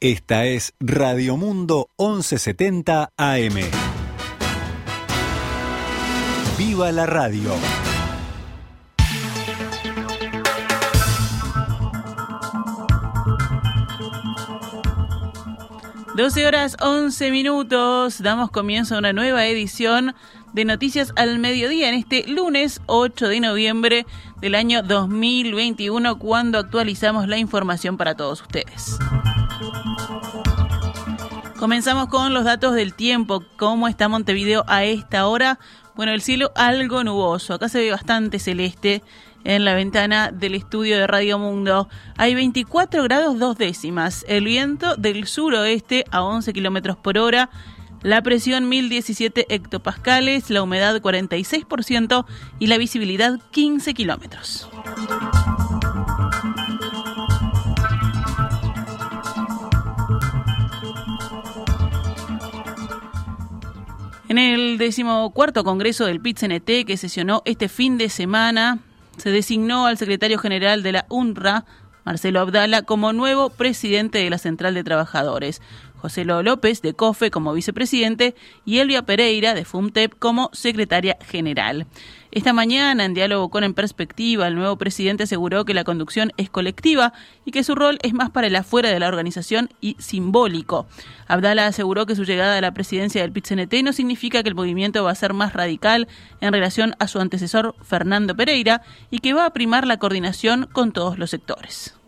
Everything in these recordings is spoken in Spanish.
Esta es Radio Mundo 1170 AM. ¡Viva la radio! Doce horas 11 minutos, damos comienzo a una nueva edición de Noticias al Mediodía en este lunes 8 de noviembre del año 2021 cuando actualizamos la información para todos ustedes. Comenzamos con los datos del tiempo. ¿Cómo está Montevideo a esta hora? Bueno, el cielo algo nuboso. Acá se ve bastante celeste en la ventana del estudio de Radio Mundo. Hay 24 grados dos décimas. El viento del suroeste a 11 kilómetros por hora la presión 1017 hectopascales, la humedad 46% y la visibilidad 15 kilómetros. En el decimocuarto Congreso del PIT-CNT que sesionó este fin de semana, se designó al secretario general de la UNRWA, Marcelo Abdala, como nuevo presidente de la Central de Trabajadores. José López de COFE como vicepresidente y Elvia Pereira de FUMTEP como secretaria general. Esta mañana, en diálogo con En Perspectiva, el nuevo presidente aseguró que la conducción es colectiva y que su rol es más para el afuera de la organización y simbólico. Abdala aseguró que su llegada a la presidencia del pit no significa que el movimiento va a ser más radical en relación a su antecesor Fernando Pereira y que va a primar la coordinación con todos los sectores.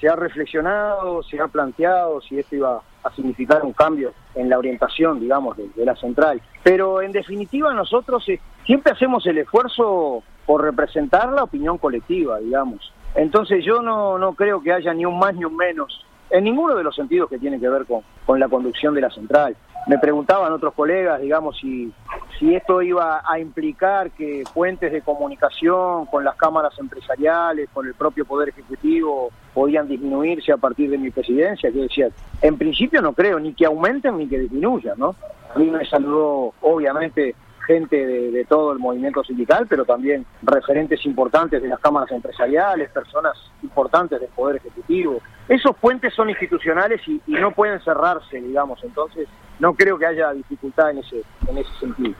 Se ha reflexionado, se ha planteado si esto iba significar un cambio en la orientación, digamos, de, la central. Pero en definitiva nosotros eh, siempre hacemos el esfuerzo por representar la opinión colectiva, digamos. Entonces yo no, no creo que haya ni un más ni un menos en ninguno de los sentidos que tiene que ver con, con la conducción de la central. Me preguntaban otros colegas, digamos, si, si esto iba a implicar que fuentes de comunicación con las cámaras empresariales, con el propio Poder Ejecutivo, podían disminuirse a partir de mi presidencia. Que decía, en principio no creo ni que aumenten ni que disminuyan, ¿no? A mí me saludó, obviamente, gente de, todo el movimiento sindical, pero también referentes importantes de las cámaras empresariales, personas importantes del Poder Ejecutivo. Esos puentes son institucionales y, no pueden cerrarse, digamos, entonces no creo que haya dificultad en ese, en ese sentido.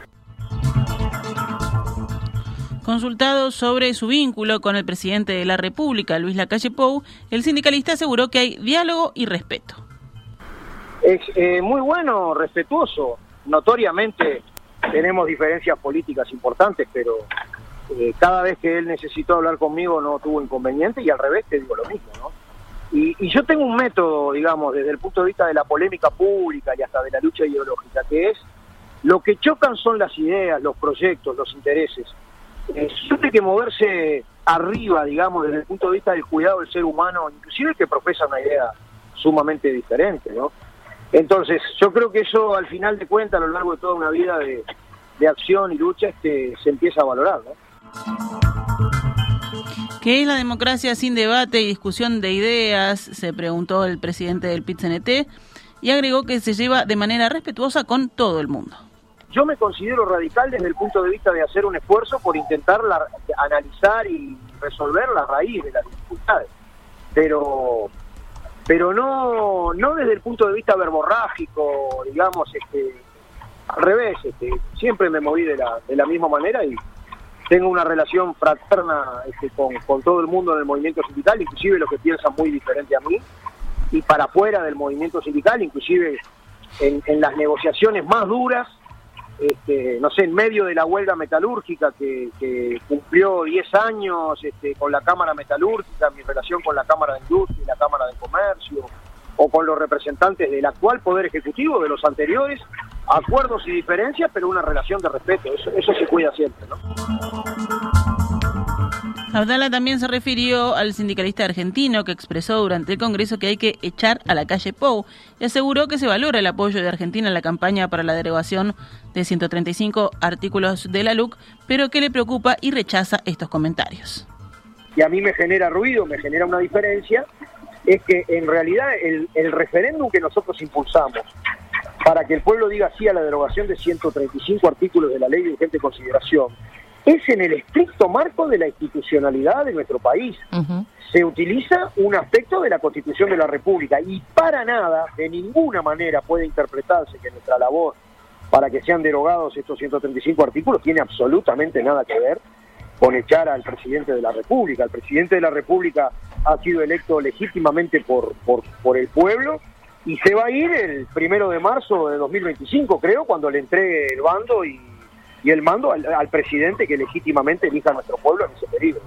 Consultado sobre su vínculo con el presidente de la República, Luis Lacalle Pou, el sindicalista aseguró que hay diálogo y respeto. Es eh, muy bueno, respetuoso. Notoriamente tenemos diferencias políticas importantes, pero eh, cada vez que él necesitó hablar conmigo no tuvo inconveniente y al revés te digo lo mismo, ¿no? Y, yo tengo un método, digamos, desde el punto de vista de la polémica pública y hasta de la lucha ideológica, que es lo que chocan son las ideas, los proyectos, los intereses. Eh, siempre hay que moverse arriba, digamos, desde el punto de vista del cuidado del ser humano, inclusive el que profesa una idea sumamente diferente, ¿no? Entonces, yo creo que eso al final de cuentas, a lo largo de toda una vida de, acción y lucha, este, se empieza a valorar. ¿no? ¿Qué es la democracia sin debate y discusión de ideas? Se preguntó el presidente del pit y agregó que se lleva de manera respetuosa con todo el mundo. Yo me considero radical desde el punto de vista de hacer un esfuerzo por intentar analizar y resolver la raíz de las dificultades. Pero pero no no desde el punto de vista verborrágico, digamos, este, al revés, este, siempre me moví de la, de la misma manera y tengo una relación fraterna este, con, con todo el mundo del movimiento sindical, inclusive los que piensan muy diferente a mí, y para afuera del movimiento sindical, inclusive en, en las negociaciones más duras, este, no sé, en medio de la huelga metalúrgica que, cumplió 10 años este, con la Cámara Metalúrgica, mi relación con la Cámara de Industria y la Cámara de Comercio, o con los representantes del actual Poder Ejecutivo, de los anteriores, acuerdos y diferencias, pero una relación de respeto, eso, eso se cuida siempre, ¿no? Abdala también se refirió al sindicalista argentino que expresó durante el Congreso que hay que echar a la calle Pou y aseguró que se valora el apoyo de Argentina en la campaña para la derogación de 135 artículos de la LUC, pero que le preocupa y rechaza estos comentarios. Y a mí me genera ruido, me genera una diferencia, es que en realidad el, el referéndum que nosotros impulsamos para que el pueblo diga sí a la derogación de 135 artículos de la ley de urgente consideración, es en el estricto marco de la institucionalidad de nuestro país. Se utiliza un aspecto de la Constitución de la República y para nada, de ninguna manera puede interpretarse que nuestra labor para que sean derogados estos 135 artículos tiene absolutamente nada que ver con echar al presidente de la República. El presidente de la República ha sido electo legítimamente por, por, por el pueblo y se va a ir el primero de marzo de 2025, creo, cuando le entregue el bando y, y el mando al, presidente que legítimamente elija a nuestro pueblo en ese periodo.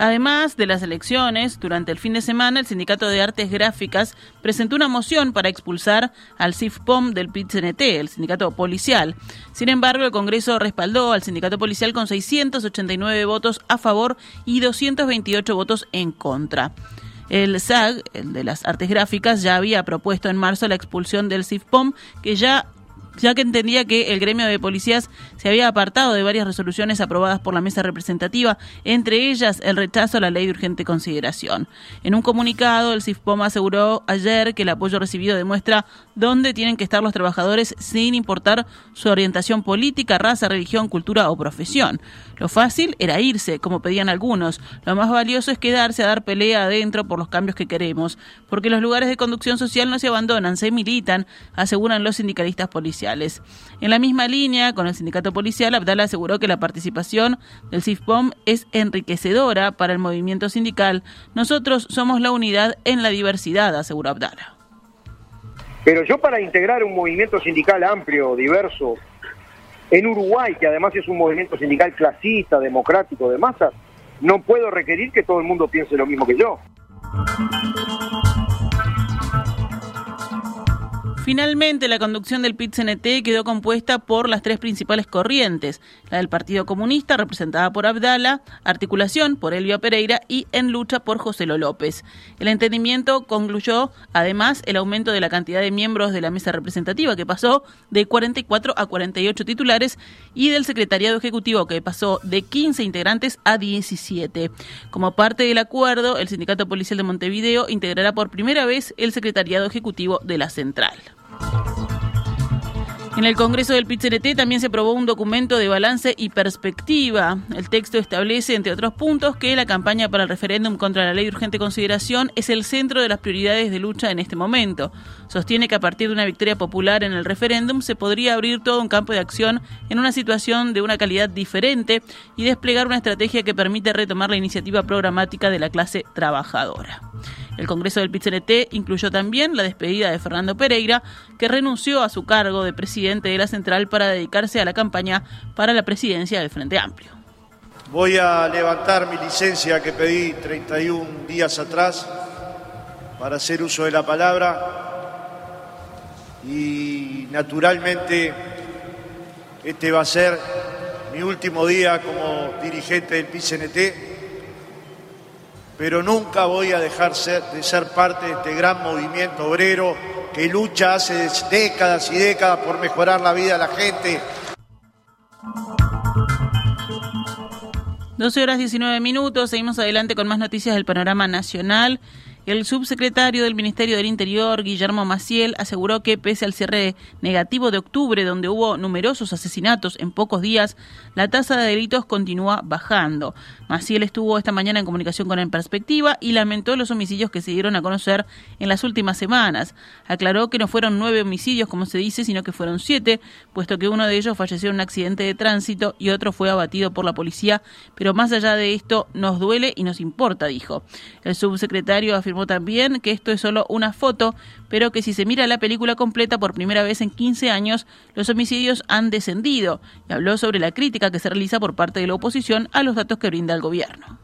Además de las elecciones, durante el fin de semana el Sindicato de Artes Gráficas presentó una moción para expulsar al CIFPOM del PIT-CNT, el sindicato policial. Sin embargo, el Congreso respaldó al sindicato policial con 689 votos a favor y 228 votos en contra. El SAG, el de las artes gráficas, ya había propuesto en marzo la expulsión del CIFPOM, que ya ya que entendía que el gremio de policías se había apartado de varias resoluciones aprobadas por la mesa representativa, entre ellas el rechazo a la ley de urgente consideración. En un comunicado, el CIFPOM aseguró ayer que el apoyo recibido demuestra dónde tienen que estar los trabajadores sin importar su orientación política, raza, religión, cultura o profesión. Lo fácil era irse, como pedían algunos. Lo más valioso es quedarse a dar pelea adentro por los cambios que queremos, porque los lugares de conducción social no se abandonan, se militan, aseguran los sindicalistas policiales. En la misma línea, con el sindicato policial, Abdala aseguró que la participación del CIFPOM es enriquecedora para el movimiento sindical. Nosotros somos la unidad en la diversidad, aseguró Abdala. Pero yo para integrar un movimiento sindical amplio, diverso, en Uruguay, que además es un movimiento sindical clasista, democrático, de masas, no puedo requerir que todo el mundo piense lo mismo que yo. Finalmente, la conducción del PIT-CNT quedó compuesta por las tres principales corrientes, la del Partido Comunista, representada por Abdala, Articulación por Elvio Pereira y En Lucha por José López. El entendimiento concluyó, además, el aumento de la cantidad de miembros de la mesa representativa, que pasó de 44 a 48 titulares, y del secretariado ejecutivo, que pasó de 15 integrantes a 17. Como parte del acuerdo, el Sindicato Policial de Montevideo integrará por primera vez el secretariado ejecutivo de la central. En el Congreso del PIT-CNT también se aprobó un documento de balance y perspectiva. El texto establece, entre otros puntos, que la campaña para el referéndum contra la ley de urgente consideración es el centro de las prioridades de lucha en este momento. Sostiene que a partir de una victoria popular en el referéndum se podría abrir todo un campo de acción en una situación de una calidad diferente y desplegar una estrategia que permite retomar la iniciativa programática de la clase trabajadora. El Congreso del PIT-CNT incluyó también la despedida de Fernando Pereira, que renunció a su cargo de presidente de la central para dedicarse a la campaña para la presidencia del Frente Amplio. Voy a levantar mi licencia que pedí 31 días atrás para hacer uso de la palabra y naturalmente este va a ser mi último día como dirigente del PIT-CNT pero nunca voy a dejar de ser parte de este gran movimiento obrero que lucha hace décadas y décadas por mejorar la vida de la gente. 12 horas 19 minutos, seguimos adelante con más noticias del panorama nacional. El subsecretario del Ministerio del Interior, Guillermo Maciel, aseguró que pese al cierre negativo de octubre, donde hubo numerosos asesinatos en pocos días, la tasa de delitos continúa bajando. Maciel estuvo esta mañana en comunicación con En Perspectiva y lamentó los homicidios que se dieron a conocer en las últimas semanas. Aclaró que no fueron nueve homicidios, como se dice, sino que fueron siete, puesto que uno de ellos falleció en un accidente de tránsito y otro fue abatido por la policía. Pero más allá de esto, nos duele y nos importa, dijo. El subsecretario afirmó también que esto es solo una foto, pero que si se mira la película completa por primera vez en 15 años, los homicidios han descendido y habló sobre la crítica que se realiza por parte de la oposición a los datos que brinda el gobierno.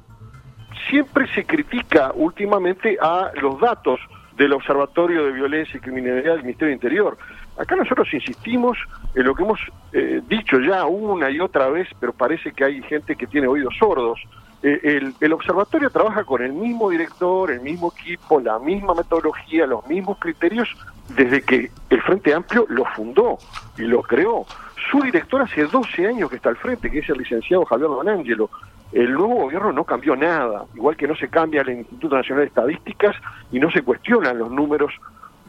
Siempre se critica últimamente a los datos del Observatorio de Violencia y Criminalidad del Ministerio del Interior. Acá nosotros insistimos en lo que hemos eh, dicho ya una y otra vez, pero parece que hay gente que tiene oídos sordos. Eh, el, observatorio trabaja con el mismo director, el mismo equipo, la misma metodología, los mismos criterios desde que el Frente Amplio lo fundó y lo creó. Su director hace 12 años que está al frente, que es el licenciado Javier Donangelo. El nuevo gobierno no cambió nada, igual que no se cambia el Instituto Nacional de Estadísticas y no se cuestionan los números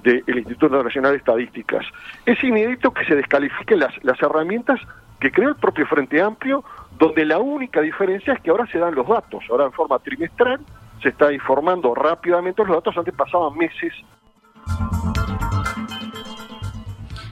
del Instituto Nacional de Estadísticas. Es inédito que se descalifiquen las, las herramientas que creó el propio Frente Amplio, donde la única diferencia es que ahora se dan los datos, ahora en forma trimestral se está informando rápidamente los datos, antes pasaban meses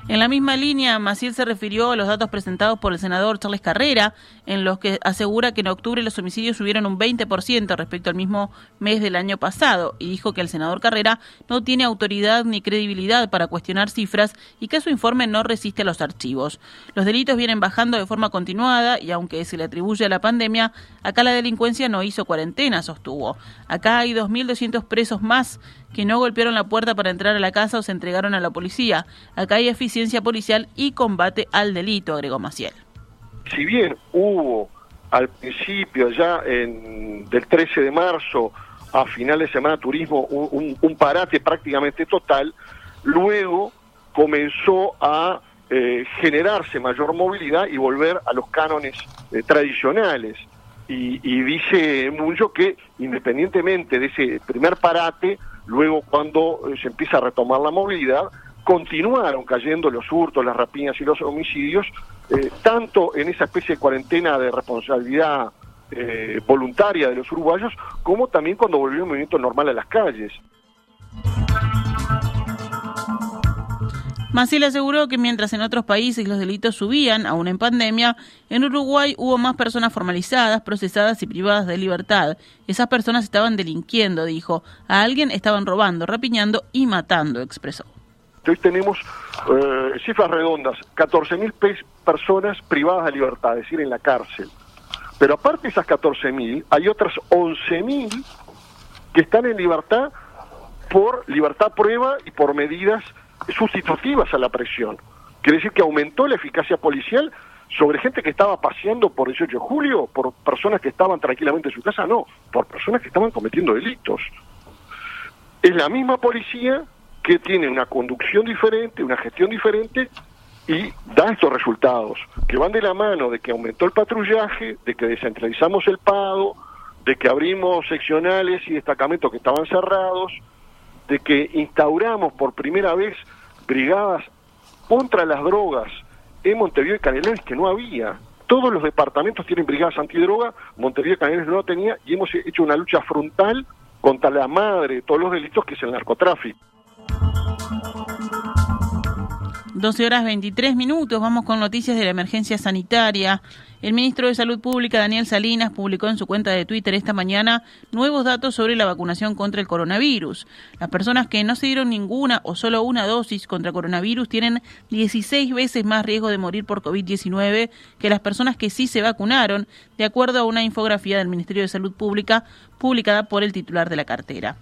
En la misma línea, Maciel se refirió a los datos presentados por el senador Charles Carrera, en los que asegura que en octubre los homicidios subieron un 20% respecto al mismo mes del año pasado, y dijo que el senador Carrera no tiene autoridad ni credibilidad para cuestionar cifras y que su informe no resiste a los archivos. Los delitos vienen bajando de forma continuada y aunque se le atribuye a la pandemia, acá la delincuencia no hizo cuarentena, sostuvo. Acá hay 2.200 presos más que no golpearon la puerta para entrar a la casa o se entregaron a la policía. Acá hay eficiencia policial y combate al delito, agregó Maciel. Si bien hubo al principio, ya en, del 13 de marzo a final de semana turismo, un, parate prácticamente total, luego comenzó a eh, generarse mayor movilidad y volver a los cánones eh, tradicionales. Y, y, dice mucho que independientemente de ese primer parate, Luego, cuando eh, se empieza a retomar la movilidad, continuaron cayendo los hurtos, las rapiñas y los homicidios, eh, tanto en esa especie de cuarentena de responsabilidad eh, voluntaria de los uruguayos, como también cuando volvió un movimiento normal a las calles. Maciel aseguró que mientras en otros países los delitos subían, aún en pandemia, en Uruguay hubo más personas formalizadas, procesadas y privadas de libertad. Esas personas estaban delinquiendo, dijo. A alguien estaban robando, rapiñando y matando, expresó. Hoy tenemos eh, cifras redondas, 14.000 personas privadas de libertad, es decir, en la cárcel. Pero aparte de esas 14.000, hay otras 11.000 que están en libertad por libertad prueba y por medidas sustitutivas a la presión. Quiere decir que aumentó la eficacia policial sobre gente que estaba paseando por 18 de julio, por personas que estaban tranquilamente en su casa, no, por personas que estaban cometiendo delitos. Es la misma policía que tiene una conducción diferente, una gestión diferente y da estos resultados, que van de la mano de que aumentó el patrullaje, de que descentralizamos el pago, de que abrimos seccionales y destacamentos que estaban cerrados, de que instauramos por primera vez brigadas contra las drogas en Montevideo y Canelones que no había. Todos los departamentos tienen brigadas antidroga, Montevideo y Canelones no tenía y hemos hecho una lucha frontal contra la madre de todos los delitos que es el narcotráfico. 12 horas 23 minutos, vamos con noticias de la emergencia sanitaria. El ministro de Salud Pública, Daniel Salinas, publicó en su cuenta de Twitter esta mañana nuevos datos sobre la vacunación contra el coronavirus. Las personas que no se dieron ninguna o solo una dosis contra coronavirus tienen 16 veces más riesgo de morir por COVID-19 que las personas que sí se vacunaron, de acuerdo a una infografía del Ministerio de Salud Pública publicada por el titular de la cartera.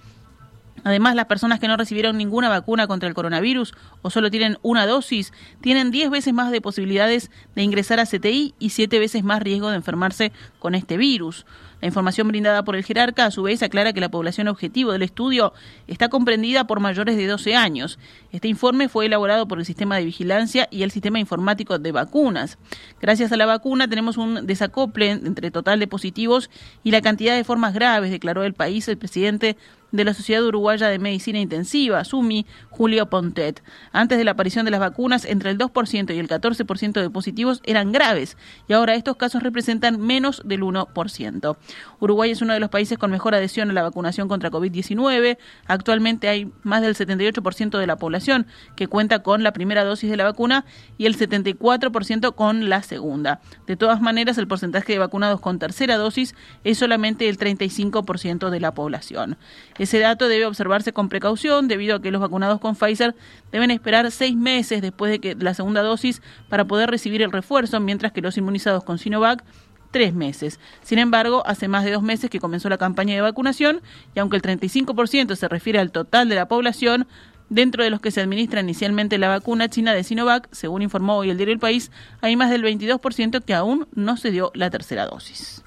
Además, las personas que no recibieron ninguna vacuna contra el coronavirus o solo tienen una dosis tienen 10 veces más de posibilidades de ingresar a CTI y 7 veces más riesgo de enfermarse con este virus. La información brindada por el jerarca a su vez aclara que la población objetivo del estudio está comprendida por mayores de 12 años. Este informe fue elaborado por el Sistema de Vigilancia y el Sistema Informático de Vacunas. Gracias a la vacuna tenemos un desacople entre total de positivos y la cantidad de formas graves, declaró el país el presidente de la Sociedad Uruguaya de Medicina Intensiva, SUMI, Julio Pontet. Antes de la aparición de las vacunas, entre el 2% y el 14% de positivos eran graves y ahora estos casos representan menos del 1%. Uruguay es uno de los países con mejor adhesión a la vacunación contra COVID-19. Actualmente hay más del 78% de la población que cuenta con la primera dosis de la vacuna y el 74% con la segunda. De todas maneras, el porcentaje de vacunados con tercera dosis es solamente el 35% de la población. Ese dato debe observarse con precaución debido a que los vacunados con Pfizer deben esperar seis meses después de que la segunda dosis para poder recibir el refuerzo, mientras que los inmunizados con Sinovac tres meses. Sin embargo, hace más de dos meses que comenzó la campaña de vacunación y aunque el 35% se refiere al total de la población, Dentro de los que se administra inicialmente la vacuna china de Sinovac, según informó hoy el diario El País, hay más del 22% que aún no se dio la tercera dosis.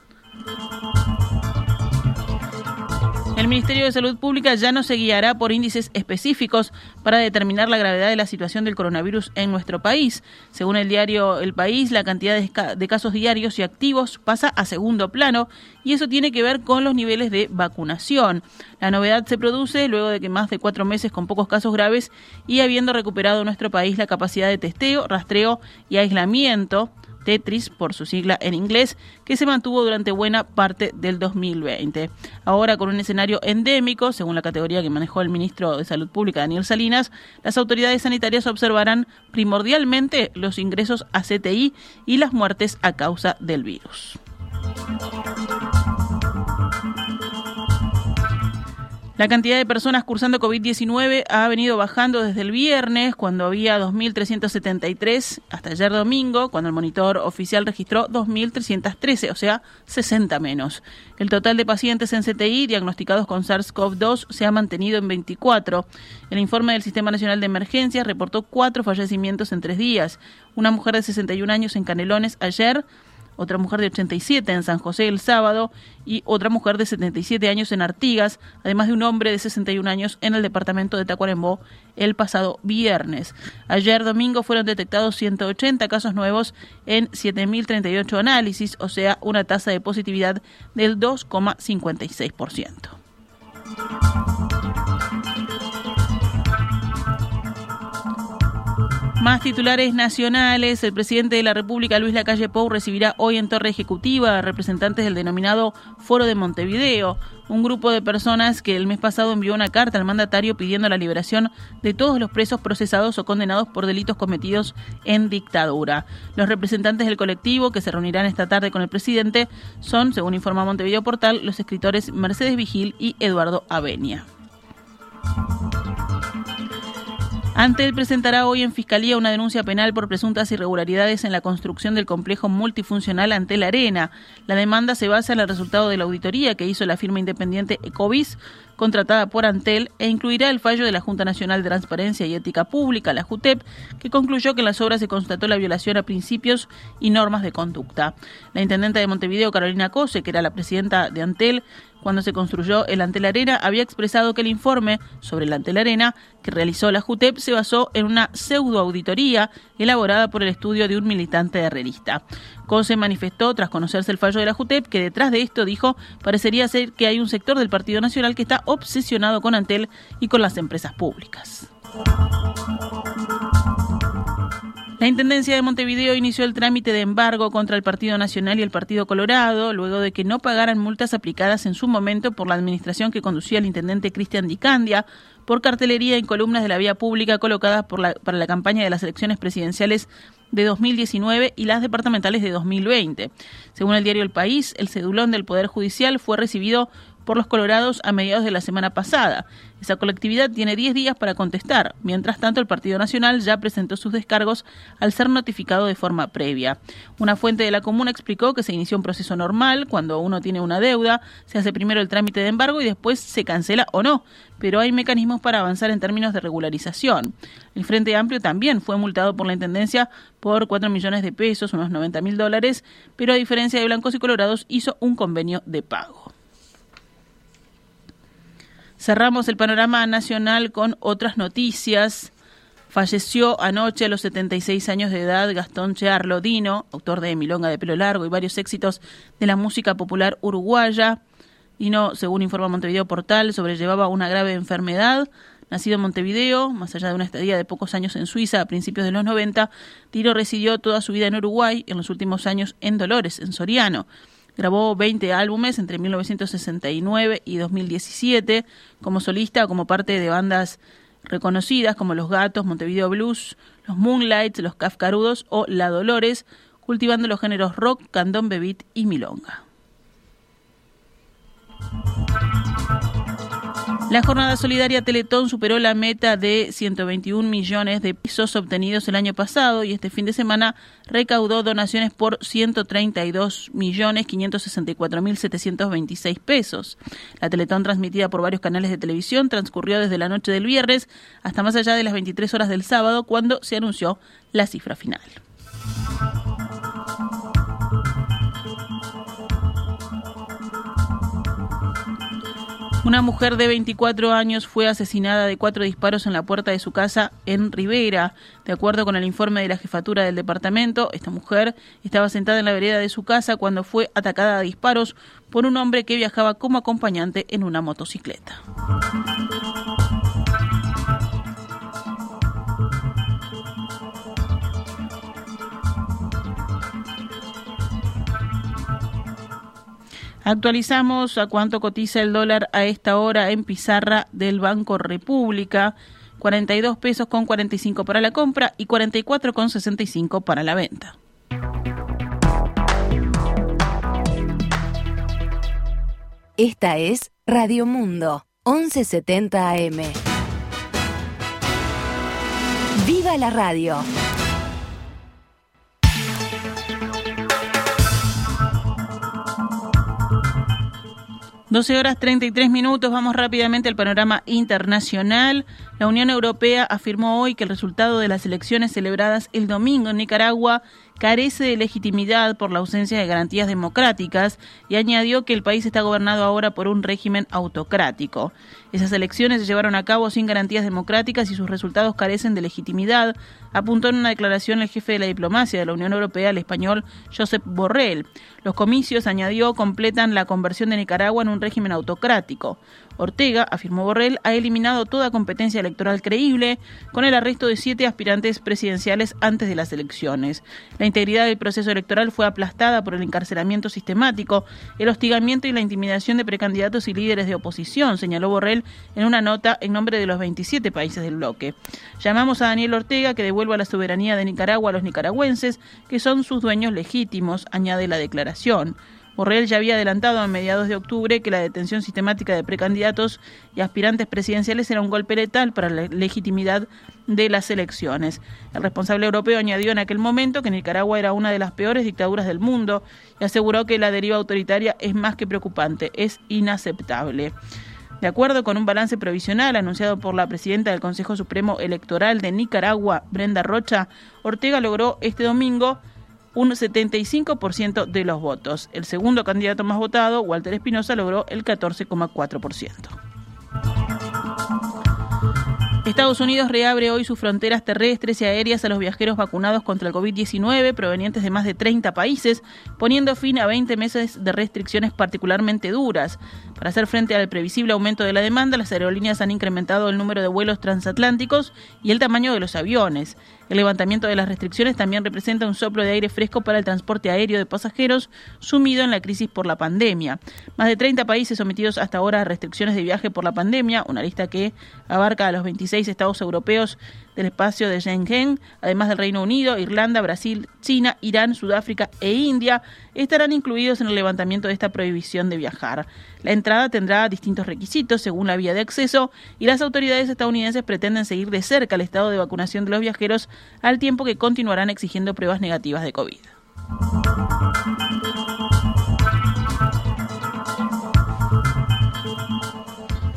El Ministerio de Salud Pública ya no se guiará por índices específicos para determinar la gravedad de la situación del coronavirus en nuestro país. Según el diario El País, la cantidad de, casos diarios y activos pasa a segundo plano y eso tiene que ver con los niveles de vacunación. La novedad se produce luego de que más de cuatro meses con pocos casos graves y habiendo recuperado nuestro país la capacidad de testeo, rastreo y aislamiento Tetris, por su sigla en inglés, que se mantuvo durante buena parte del 2020. Ahora, con un escenario endémico, según la categoría que manejó el ministro de Salud Pública, Daniel Salinas, las autoridades sanitarias observarán primordialmente los ingresos a CTI y las muertes a causa del virus. La cantidad de personas cursando COVID-19 ha venido bajando desde el viernes, cuando había 2.373, hasta ayer domingo, cuando el monitor oficial registró 2.313, o sea, 60 menos. El total de pacientes en CTI diagnosticados con SARS-CoV-2 se ha mantenido en 24. El informe del Sistema Nacional de Emergencias reportó cuatro fallecimientos en tres días. Una mujer de 61 años en Canelones ayer, otra mujer de 87 en San José el sábado y otra mujer de 77 años en Artigas, además de un hombre de 61 años en el departamento de Tacuarembó el pasado viernes. Ayer domingo fueron detectados 180 casos nuevos en 7.038 análisis, o sea, una tasa de positividad del 2,56%. Más titulares nacionales. El presidente de la República, Luis Lacalle Pou, recibirá hoy en Torre Ejecutiva a representantes del denominado Foro de Montevideo, un grupo de personas que el mes pasado envió una carta al mandatario pidiendo la liberación de todos los presos procesados o condenados por delitos cometidos en dictadura. Los representantes del colectivo que se reunirán esta tarde con el presidente son, según informa Montevideo Portal, los escritores Mercedes Vigil y Eduardo Avenia. Antel presentará hoy en Fiscalía una denuncia penal por presuntas irregularidades en la construcción del complejo multifuncional Antel Arena. La demanda se basa en el resultado de la auditoría que hizo la firma independiente Ecovis contratada por Antel e incluirá el fallo de la Junta Nacional de Transparencia y Ética Pública, la JUTEP, que concluyó que en las obras se constató la violación a principios y normas de conducta. La intendente de Montevideo, Carolina Cose, que era la presidenta de Antel, cuando se construyó el Antel Arena, había expresado que el informe sobre el Antel Arena que realizó la JUTEP se basó en una pseudoauditoría elaborada por el estudio de un militante herrerista. Cose manifestó, tras conocerse el fallo de la JUTEP, que detrás de esto, dijo, parecería ser que hay un sector del Partido Nacional que está obsesionado con Antel y con las empresas públicas. La Intendencia de Montevideo inició el trámite de embargo contra el Partido Nacional y el Partido Colorado, luego de que no pagaran multas aplicadas en su momento por la administración que conducía el intendente Cristian Dicandia por cartelería en columnas de la vía pública colocadas para la campaña de las elecciones presidenciales de 2019 y las departamentales de 2020. Según el diario El País, el cedulón del Poder Judicial fue recibido por los colorados a mediados de la semana pasada. Esa colectividad tiene 10 días para contestar. Mientras tanto, el Partido Nacional ya presentó sus descargos al ser notificado de forma previa. Una fuente de la comuna explicó que se inició un proceso normal. Cuando uno tiene una deuda, se hace primero el trámite de embargo y después se cancela o no. Pero hay mecanismos para avanzar en términos de regularización. El Frente Amplio también fue multado por la Intendencia por 4 millones de pesos, unos 90 mil dólares, pero a diferencia de Blancos y Colorados hizo un convenio de pago. Cerramos el panorama nacional con otras noticias. Falleció anoche a los 76 años de edad Gastón Chearlodino, autor de Milonga de pelo largo y varios éxitos de la música popular uruguaya. Dino, según informa Montevideo Portal, sobrellevaba una grave enfermedad. Nacido en Montevideo, más allá de una estadía de pocos años en Suiza a principios de los 90, Tiro residió toda su vida en Uruguay, en los últimos años en Dolores, en Soriano. Grabó 20 álbumes entre 1969 y 2017 como solista o como parte de bandas reconocidas como Los Gatos, Montevideo Blues, Los Moonlights, Los Kafkarudos o La Dolores, cultivando los géneros rock, candombe beat y milonga. La jornada solidaria Teletón superó la meta de 121 millones de pesos obtenidos el año pasado y este fin de semana recaudó donaciones por 132 millones 564 mil 726 pesos. La Teletón transmitida por varios canales de televisión transcurrió desde la noche del viernes hasta más allá de las 23 horas del sábado cuando se anunció la cifra final. Una mujer de 24 años fue asesinada de cuatro disparos en la puerta de su casa en Rivera. De acuerdo con el informe de la jefatura del departamento, esta mujer estaba sentada en la vereda de su casa cuando fue atacada a disparos por un hombre que viajaba como acompañante en una motocicleta. Actualizamos a cuánto cotiza el dólar a esta hora en pizarra del Banco República. 42 pesos con 45 para la compra y 44 con 65 para la venta. Esta es Radio Mundo, 1170 AM. ¡Viva la radio! 12 horas 33 minutos, vamos rápidamente al panorama internacional. La Unión Europea afirmó hoy que el resultado de las elecciones celebradas el domingo en Nicaragua carece de legitimidad por la ausencia de garantías democráticas y añadió que el país está gobernado ahora por un régimen autocrático. Esas elecciones se llevaron a cabo sin garantías democráticas y sus resultados carecen de legitimidad, apuntó en una declaración el jefe de la diplomacia de la Unión Europea, el español Josep Borrell. Los comicios, añadió, completan la conversión de Nicaragua en un régimen autocrático. Ortega, afirmó Borrell, ha eliminado toda competencia electoral creíble con el arresto de siete aspirantes presidenciales antes de las elecciones. La integridad del proceso electoral fue aplastada por el encarcelamiento sistemático, el hostigamiento y la intimidación de precandidatos y líderes de oposición, señaló Borrell en una nota en nombre de los 27 países del bloque. Llamamos a Daniel Ortega que devuelva la soberanía de Nicaragua a los nicaragüenses, que son sus dueños legítimos, añade la declaración. Borrell ya había adelantado a mediados de octubre que la detención sistemática de precandidatos y aspirantes presidenciales era un golpe letal para la legitimidad de las elecciones. El responsable europeo añadió en aquel momento que Nicaragua era una de las peores dictaduras del mundo y aseguró que la deriva autoritaria es más que preocupante, es inaceptable. De acuerdo con un balance provisional anunciado por la presidenta del Consejo Supremo Electoral de Nicaragua, Brenda Rocha, Ortega logró este domingo un 75% de los votos. El segundo candidato más votado, Walter Espinosa, logró el 14,4%. Estados Unidos reabre hoy sus fronteras terrestres y aéreas a los viajeros vacunados contra el COVID-19 provenientes de más de 30 países, poniendo fin a 20 meses de restricciones particularmente duras. Para hacer frente al previsible aumento de la demanda, las aerolíneas han incrementado el número de vuelos transatlánticos y el tamaño de los aviones. El levantamiento de las restricciones también representa un soplo de aire fresco para el transporte aéreo de pasajeros sumido en la crisis por la pandemia. Más de 30 países sometidos hasta ahora a restricciones de viaje por la pandemia, una lista que abarca a los 26 estados europeos del espacio de Schengen, además del Reino Unido, Irlanda, Brasil, China, Irán, Sudáfrica e India, estarán incluidos en el levantamiento de esta prohibición de viajar. La entrada tendrá distintos requisitos según la vía de acceso y las autoridades estadounidenses pretenden seguir de cerca el estado de vacunación de los viajeros al tiempo que continuarán exigiendo pruebas negativas de COVID.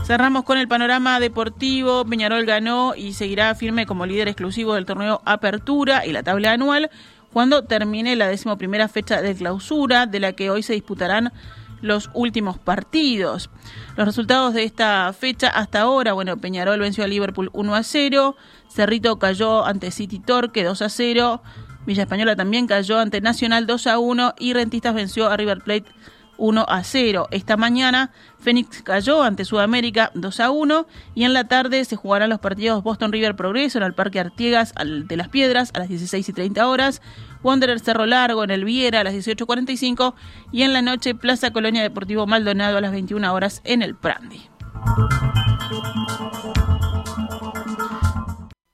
Cerramos con el panorama deportivo. Peñarol ganó y seguirá firme como líder exclusivo del torneo Apertura y la tabla anual cuando termine la decimoprimera fecha de clausura, de la que hoy se disputarán los últimos partidos. Los resultados de esta fecha hasta ahora, bueno, Peñarol venció a Liverpool 1 a 0, Cerrito cayó ante City Torque 2 a 0, Villa Española también cayó ante Nacional 2 a 1 y Rentistas venció a River Plate 1 a 0. Esta mañana Fénix cayó ante Sudamérica 2 a 1 y en la tarde se jugarán los partidos Boston River Progreso en el Parque Artiegas de las Piedras a las 16 y 30 horas, Wanderer Cerro Largo en el Viera a las 18.45 y en la noche Plaza Colonia Deportivo Maldonado a las 21 horas en el Prandi.